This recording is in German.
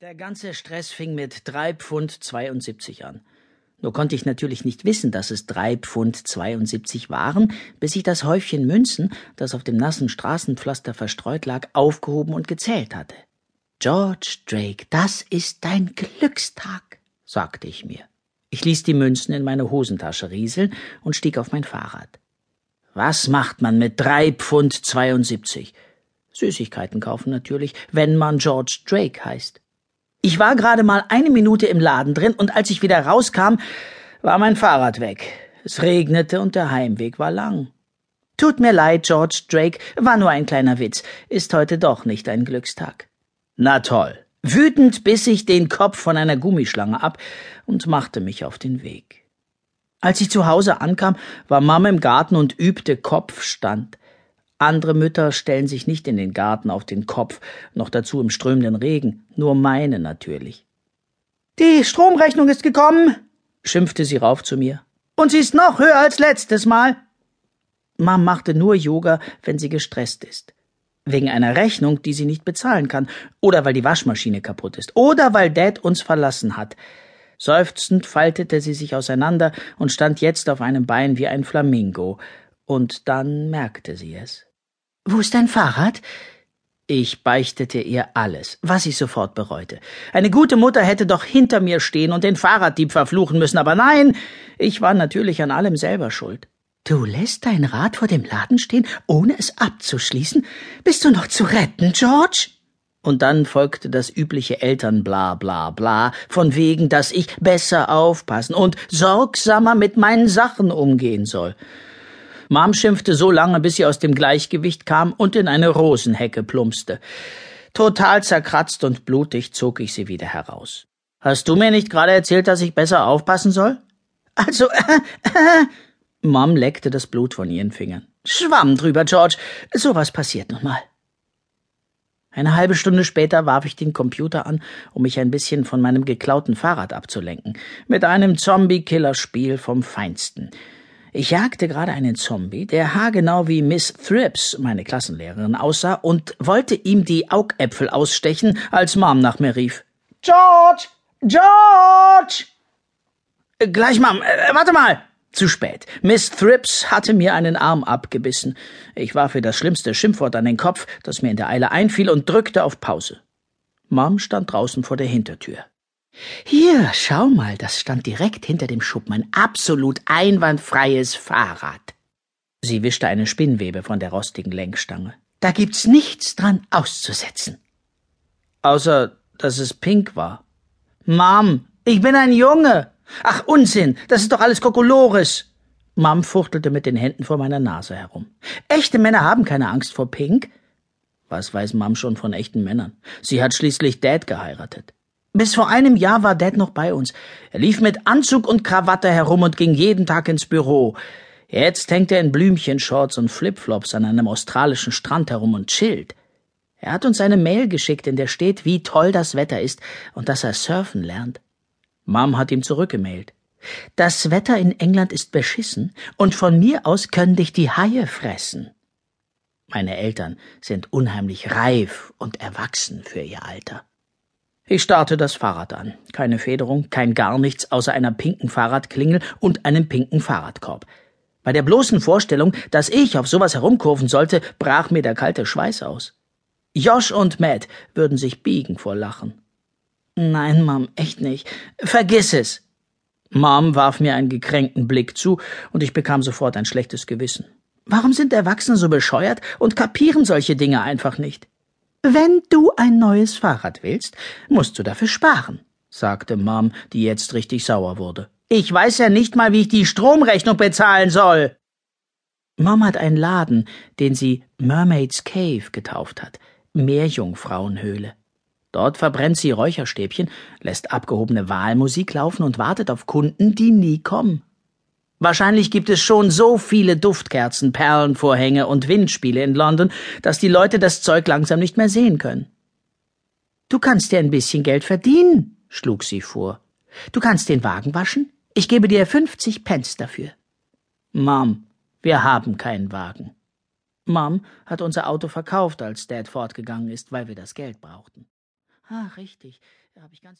Der ganze Stress fing mit drei Pfund 72 an. Nur konnte ich natürlich nicht wissen, dass es drei Pfund 72 waren, bis ich das Häufchen Münzen, das auf dem nassen Straßenpflaster verstreut lag, aufgehoben und gezählt hatte. George Drake, das ist dein Glückstag, sagte ich mir. Ich ließ die Münzen in meine Hosentasche rieseln und stieg auf mein Fahrrad. Was macht man mit drei Pfund 72? Süßigkeiten kaufen natürlich, wenn man George Drake heißt. Ich war gerade mal eine Minute im Laden drin und als ich wieder rauskam, war mein Fahrrad weg. Es regnete und der Heimweg war lang. Tut mir leid, George Drake, war nur ein kleiner Witz, ist heute doch nicht ein Glückstag. Na toll. Wütend biss ich den Kopf von einer Gummischlange ab und machte mich auf den Weg. Als ich zu Hause ankam, war Mama im Garten und übte Kopfstand. Andere Mütter stellen sich nicht in den Garten auf den Kopf, noch dazu im strömenden Regen, nur meine natürlich. Die Stromrechnung ist gekommen, schimpfte sie rauf zu mir. Und sie ist noch höher als letztes Mal. Mom machte nur Yoga, wenn sie gestresst ist. Wegen einer Rechnung, die sie nicht bezahlen kann, oder weil die Waschmaschine kaputt ist, oder weil Dad uns verlassen hat. Seufzend faltete sie sich auseinander und stand jetzt auf einem Bein wie ein Flamingo, und dann merkte sie es. Wo ist dein Fahrrad? Ich beichtete ihr alles, was ich sofort bereute. Eine gute Mutter hätte doch hinter mir stehen und den Fahrraddieb verfluchen müssen, aber nein, ich war natürlich an allem selber schuld. Du lässt dein Rad vor dem Laden stehen, ohne es abzuschließen? Bist du noch zu retten, George? Und dann folgte das übliche Eltern bla bla bla, von wegen, dass ich besser aufpassen und sorgsamer mit meinen Sachen umgehen soll. Mom schimpfte so lange, bis sie aus dem Gleichgewicht kam und in eine Rosenhecke plumpste. Total zerkratzt und blutig zog ich sie wieder heraus. Hast du mir nicht gerade erzählt, dass ich besser aufpassen soll? Also, äh, äh. Mom leckte das Blut von ihren Fingern. Schwamm drüber, George. Sowas passiert nun mal. Eine halbe Stunde später warf ich den Computer an, um mich ein bisschen von meinem geklauten Fahrrad abzulenken, mit einem Zombie-Killer-Spiel vom Feinsten. Ich jagte gerade einen Zombie, der haargenau wie Miss Thrips, meine Klassenlehrerin, aussah und wollte ihm die Augäpfel ausstechen, als Mom nach mir rief. George! George! Äh, gleich, Mom, äh, warte mal! Zu spät. Miss Thrips hatte mir einen Arm abgebissen. Ich warf ihr das schlimmste Schimpfwort an den Kopf, das mir in der Eile einfiel, und drückte auf Pause. Mom stand draußen vor der Hintertür. Hier, schau mal, das stand direkt hinter dem Schuppen, ein absolut einwandfreies Fahrrad. Sie wischte eine Spinnwebe von der rostigen Lenkstange. Da gibt's nichts dran auszusetzen. Außer, dass es pink war. Mom, ich bin ein Junge. Ach, Unsinn, das ist doch alles Kokolores. Mom fuchtelte mit den Händen vor meiner Nase herum. Echte Männer haben keine Angst vor Pink. Was weiß Mom schon von echten Männern? Sie hat schließlich Dad geheiratet. Bis vor einem Jahr war Dad noch bei uns. Er lief mit Anzug und Krawatte herum und ging jeden Tag ins Büro. Jetzt hängt er in Blümchenshorts und Flipflops an einem australischen Strand herum und chillt. Er hat uns eine Mail geschickt, in der steht, wie toll das Wetter ist und dass er surfen lernt. Mom hat ihm zurückgemailt. Das Wetter in England ist beschissen und von mir aus können dich die Haie fressen. Meine Eltern sind unheimlich reif und erwachsen für ihr Alter. Ich starte das Fahrrad an. Keine Federung, kein gar nichts außer einer pinken Fahrradklingel und einem pinken Fahrradkorb. Bei der bloßen Vorstellung, dass ich auf sowas herumkurven sollte, brach mir der kalte Schweiß aus. Josh und Matt würden sich biegen vor Lachen. Nein, Mom, echt nicht. Vergiss es. Mom warf mir einen gekränkten Blick zu, und ich bekam sofort ein schlechtes Gewissen. Warum sind Erwachsene so bescheuert und kapieren solche Dinge einfach nicht? Wenn du ein neues Fahrrad willst, musst du dafür sparen, sagte Mom, die jetzt richtig sauer wurde. Ich weiß ja nicht mal, wie ich die Stromrechnung bezahlen soll. Mom hat einen Laden, den sie Mermaid's Cave getauft hat, Meerjungfrauenhöhle. Dort verbrennt sie Räucherstäbchen, lässt abgehobene Wahlmusik laufen und wartet auf Kunden, die nie kommen. Wahrscheinlich gibt es schon so viele Duftkerzen, Perlenvorhänge und Windspiele in London, dass die Leute das Zeug langsam nicht mehr sehen können. Du kannst dir ein bisschen Geld verdienen, schlug sie vor. Du kannst den Wagen waschen. Ich gebe dir fünfzig Pence dafür. Mom, wir haben keinen Wagen. Mom hat unser Auto verkauft, als Dad fortgegangen ist, weil wir das Geld brauchten. Ah, richtig. Da habe ich ganz